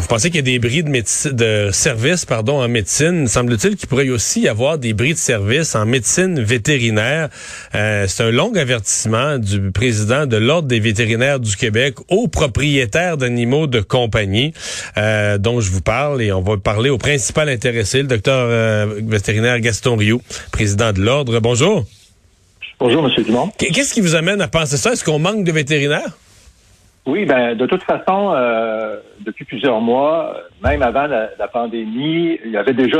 Vous pensez qu'il y a des bris de, de service pardon, en médecine? Semble-t-il qu'il pourrait aussi y avoir des bris de service en médecine vétérinaire. Euh, c'est un long avertissement du président de l'Ordre des vétérinaires du Québec aux propriétaires d'animaux de compagnie euh, dont je vous parle. Et on va parler au principal intéressé, le docteur euh, vétérinaire Gaston Rioux, président de l'Ordre. Bonjour. Bonjour, M. Dumont. Qu'est-ce qui vous amène à penser ça? Est-ce qu'on manque de vétérinaires? Oui, ben de toute façon, euh, depuis plusieurs mois, même avant la, pandémie, il y avait déjà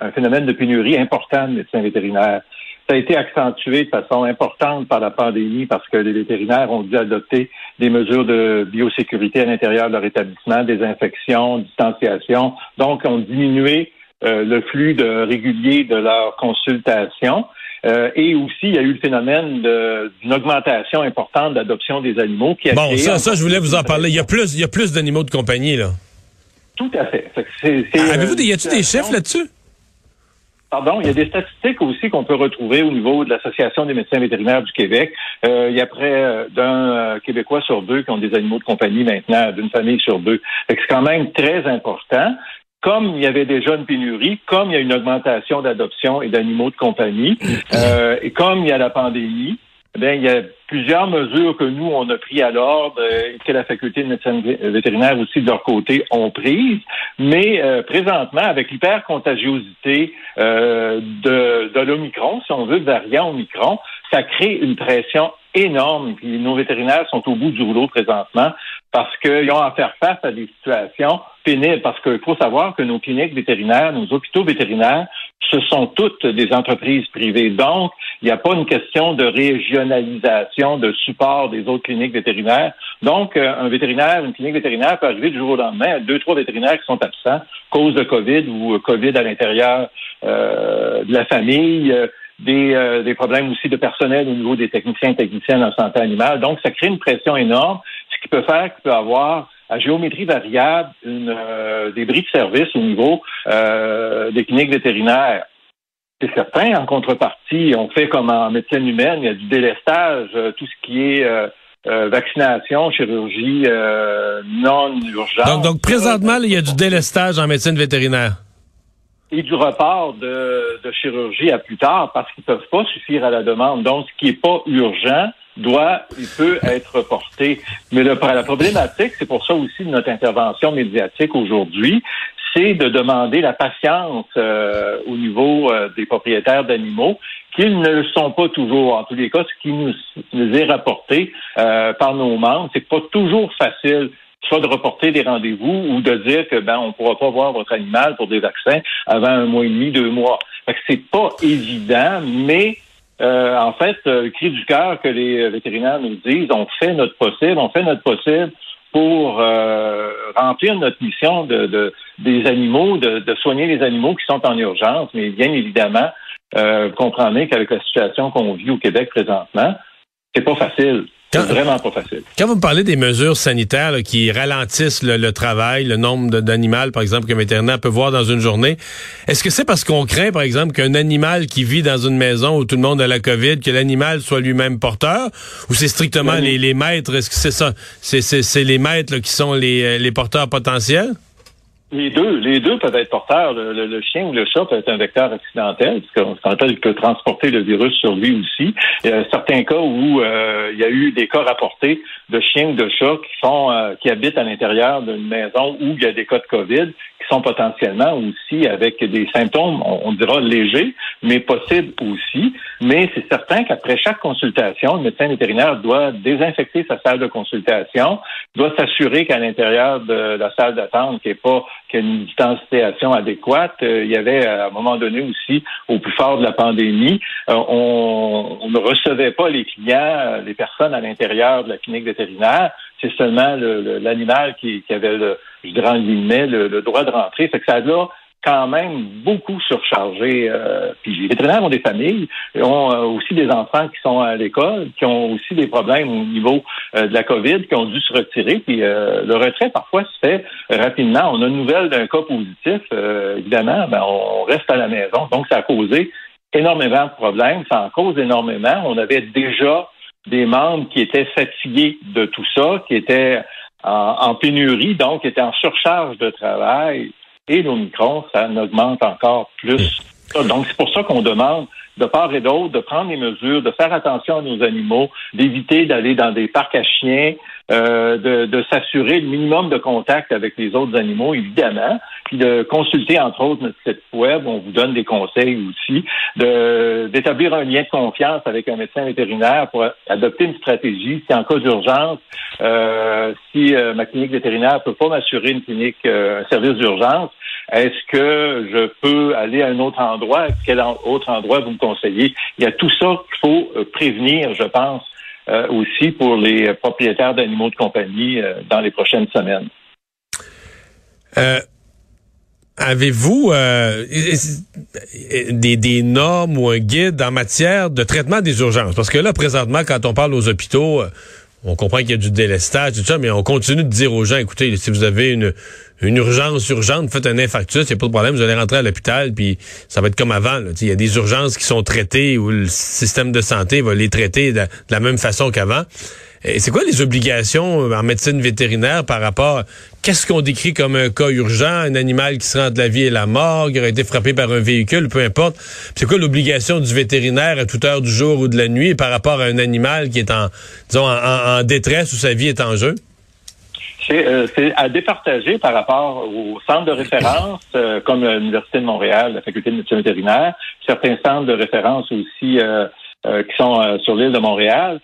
un phénomène de pénurie important de médecins vétérinaires. Ça a été accentué de façon importante par la pandémie parce que les vétérinaires ont dû adopter des mesures de biosécurité à l'intérieur de leur établissement, des infections, distanciation. Donc, ont diminué euh, le flux de régulier de leurs consultations. Euh, et aussi, il y a eu le phénomène d'une augmentation importante d'adoption des animaux qui a Bon, ça, ça, je voulais vous en parler. Il y a plus, il y a plus d'animaux de compagnie, là. Tout à fait. Avez-vous des, y a-t-il des chiffres là-dessus? Pardon, il y a des statistiques aussi qu'on peut retrouver au niveau de l'Association des médecins vétérinaires du Québec. Euh, il y a près euh, d'un Québécois sur deux qui ont des animaux de compagnie maintenant, d'une famille sur deux. C'est quand même très important comme il y avait déjà une pénurie, comme il y a une augmentation d'adoption et d'animaux de compagnie, euh, et comme il y a la pandémie, eh il y a plusieurs mesures que nous, on a pris à l'ordre et que la faculté de médecine vétérinaire aussi de leur côté ont prises. Mais euh, présentement, avec l'hypercontagiosité euh, de, de l'Omicron, si on veut, variant Omicron, ça crée une pression énorme. Puis nos vétérinaires sont au bout du rouleau présentement parce qu'ils ont à faire face à des situations pénibles. Parce qu'il faut savoir que nos cliniques vétérinaires, nos hôpitaux vétérinaires, ce sont toutes des entreprises privées. Donc, il n'y a pas une question de régionalisation, de support des autres cliniques vétérinaires. Donc, euh, un vétérinaire, une clinique vétérinaire peut arriver du jour au lendemain à deux, trois vétérinaires qui sont absents, cause de COVID ou COVID à l'intérieur euh, de la famille. Euh, des, euh, des problèmes aussi de personnel au niveau des techniciens et techniciennes en santé animale. Donc, ça crée une pression énorme, ce qui peut faire qu'il peut avoir à géométrie variable une, euh, des bris de service au niveau euh, des cliniques vétérinaires. C'est certain, en contrepartie, on fait comme en médecine humaine, il y a du délestage, tout ce qui est vaccination, chirurgie non urgente. Donc, donc présentement, il y a du délestage en médecine vétérinaire et du report de, de, chirurgie à plus tard parce qu'ils ne peuvent pas suffire à la demande. Donc, ce qui n'est pas urgent doit, il peut être reporté. Mais le, la problématique, c'est pour ça aussi notre intervention médiatique aujourd'hui, c'est de demander la patience euh, au niveau euh, des propriétaires d'animaux, qu'ils ne le sont pas toujours. En tous les cas, ce qui nous, nous est rapporté euh, par nos membres, c'est pas toujours facile soit de reporter des rendez-vous ou de dire que ben on pourra pas voir votre animal pour des vaccins avant un mois et demi, deux mois. Fait que c'est pas évident, mais euh, en fait, euh, le cri du cœur que les vétérinaires nous disent, on fait notre possible, on fait notre possible pour euh, remplir notre mission de, des animaux, de, de, soigner les animaux qui sont en urgence. Mais bien évidemment, vous comprenez qu'avec la situation qu'on vit au Québec présentement, c'est pas facile. C'est vraiment pas facile. Quand vous me parlez des mesures sanitaires qui ralentissent le, travail, le nombre d'animaux, par exemple, qu'un vétérinaire peut voir dans une journée, est-ce que c'est parce qu'on craint, par exemple, qu'un animal qui vit dans une maison où tout le monde a la COVID, que l'animal soit lui-même porteur, ou c'est strictement les, les, maîtres, est-ce que c'est ça, c'est les maîtres qui sont les, euh, les porteurs potentiels? Les deux, les deux peuvent être porteurs. Le, chien ou le chat peut être un vecteur accidentel, parce qu'il peut transporter le virus sur lui aussi. Il y a certains cas où euh, il y a eu des cas rapportés de chiens ou de chats qui sont euh, qui habitent à l'intérieur d'une maison où il y a des cas de COVID qui sont potentiellement aussi avec des symptômes, on, dira légers, mais possibles aussi. mais c'est certain qu'après chaque consultation, le médecin vétérinaire doit désinfecter sa salle de consultation, doit s'assurer qu'à l'intérieur de la salle d'attente, qu'il n'y ait pas qu'il y ait une distanciation adéquate. Euh, il y avait à un moment donné aussi, au plus fort de la pandémie, euh, on, on, ne recevait pas les clients, les personnes à l'intérieur de la clinique vétérinaire. C'est seulement l'animal qui, qui, avait le, je dirais en guillemets, le, le droit de rentrer. Fait que ça a quand même beaucoup surchargé. Euh, les vétérinaires ont des familles, ont euh, aussi des enfants qui sont à l'école, qui ont aussi des problèmes au niveau euh, de la COVID, qui ont dû se retirer. Puis le retrait parfois se fait rapidement. On a une nouvelle d'un cas positif, évidemment, ben, on reste à la maison. Donc ça a causé énormément de problèmes. Ça en cause énormément. On avait déjà des membres qui étaient fatigués de tout ça, qui étaient en, en pénurie, donc qui étaient en surcharge de travail et l'Omicron, ça augmente encore plus. Donc, c'est pour ça qu'on demande de part et d'autre de prendre les mesures, de faire attention à nos animaux, d'éviter d'aller dans des parcs à chiens, euh, de, de s'assurer le minimum de contact avec les autres animaux, évidemment, puis de consulter, entre autres, notre site web, on vous donne des conseils aussi, d'établir un lien de confiance avec un médecin vétérinaire pour adopter une stratégie. Si en cas d'urgence, euh, si euh, ma clinique vétérinaire ne peut pas m'assurer une clinique, un service d'urgence, est-ce que je peux aller à un autre endroit? Quel autre endroit vous me conseillez? Il y a tout ça qu'il faut prévenir, je pense, euh, aussi pour les propriétaires d'animaux de compagnie euh, dans les prochaines semaines. Euh, avez-vous des, normes ou un guide en matière de traitement des urgences? Parce que là, présentement, quand on parle aux hôpitaux, on comprend qu'il y a du délestage, tout ça, mais on continue de dire aux gens, écoutez, si vous avez une, une urgence urgente, faites un infarctus, il n'y a pas de problème, vous allez rentrer à l'hôpital, puis ça va être comme avant. Il y a des urgences qui sont traitées où le système de santé va les traiter de, la même façon qu'avant. Et c'est quoi les obligations en médecine vétérinaire par rapport qu'est-ce qu'on décrit comme un cas urgent, un animal qui se rend de la vie et la mort, qui aurait été frappé par un véhicule, peu importe. C'est quoi l'obligation du vétérinaire à toute heure du jour ou de la nuit par rapport à un animal qui est en, disons, en détresse ou sa vie est en jeu? Euh, c'est à départager par rapport aux centres de référence, euh, comme l'Université de Montréal, la Faculté de médecine vétérinaire, certains centres de référence aussi euh, qui sont sur l'île de Montréal,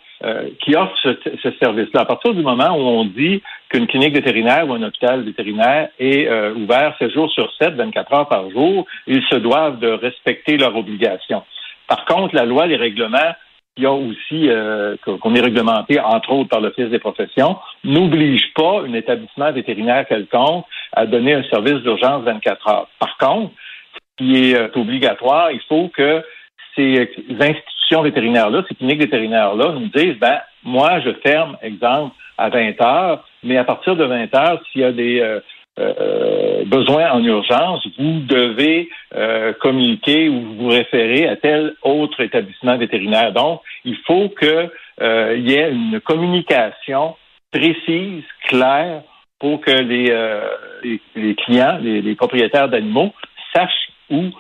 qui offrent ce, service-là. À partir du moment où on dit qu'une clinique vétérinaire ou un hôpital vétérinaire est ouvert 7 jours sur 7, 24 heures par jour, ils se doivent de respecter leurs obligations. Par contre, la loi, les règlements y a aussi euh, qu'on est réglementé, entre autres, par l'Office des professions, n'oblige pas un établissement vétérinaire quelconque à donner un service d'urgence 24 heures. Par contre, ce qui est euh, obligatoire, il faut que ces institutions vétérinaires-là, ces cliniques vétérinaires-là, nous disent, ben, moi, je ferme, exemple, à 20 heures, mais à partir de 20 heures, s'il y a des euh, euh, besoin en urgence, vous devez euh, communiquer ou vous référer à tel autre établissement vétérinaire. Donc, il faut qu'il y ait une communication précise, claire, pour que les, clients, les propriétaires d'animaux sachent où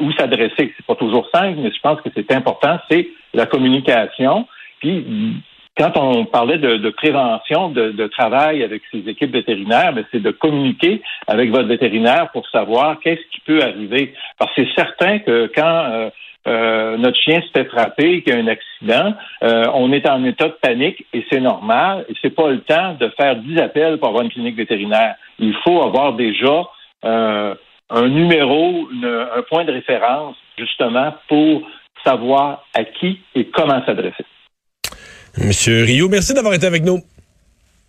où s'adresser. C'est pas toujours simple, mais je pense que c'est important. C'est la communication. Puis quand on parlait de, prévention de, travail avec ces équipes vétérinaires, ben, c'est de communiquer avec votre vétérinaire pour savoir qu'est-ce qui peut arriver. Parce que c'est certain que quand euh, euh, notre chien se fait frapper, qu'il y a un accident, euh, on est en état de panique et c'est normal. Et c'est pas le temps de faire dix appels pour avoir une clinique vétérinaire. Il faut avoir déjà un numéro, un point de référence justement pour savoir à qui et comment s'adresser. Monsieur Rio, merci d'avoir été avec nous.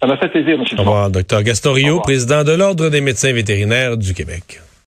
Ça m'a fait plaisir, monsieur. Au revoir, docteur Gaston Rio, président de l'Ordre des médecins vétérinaires du Québec.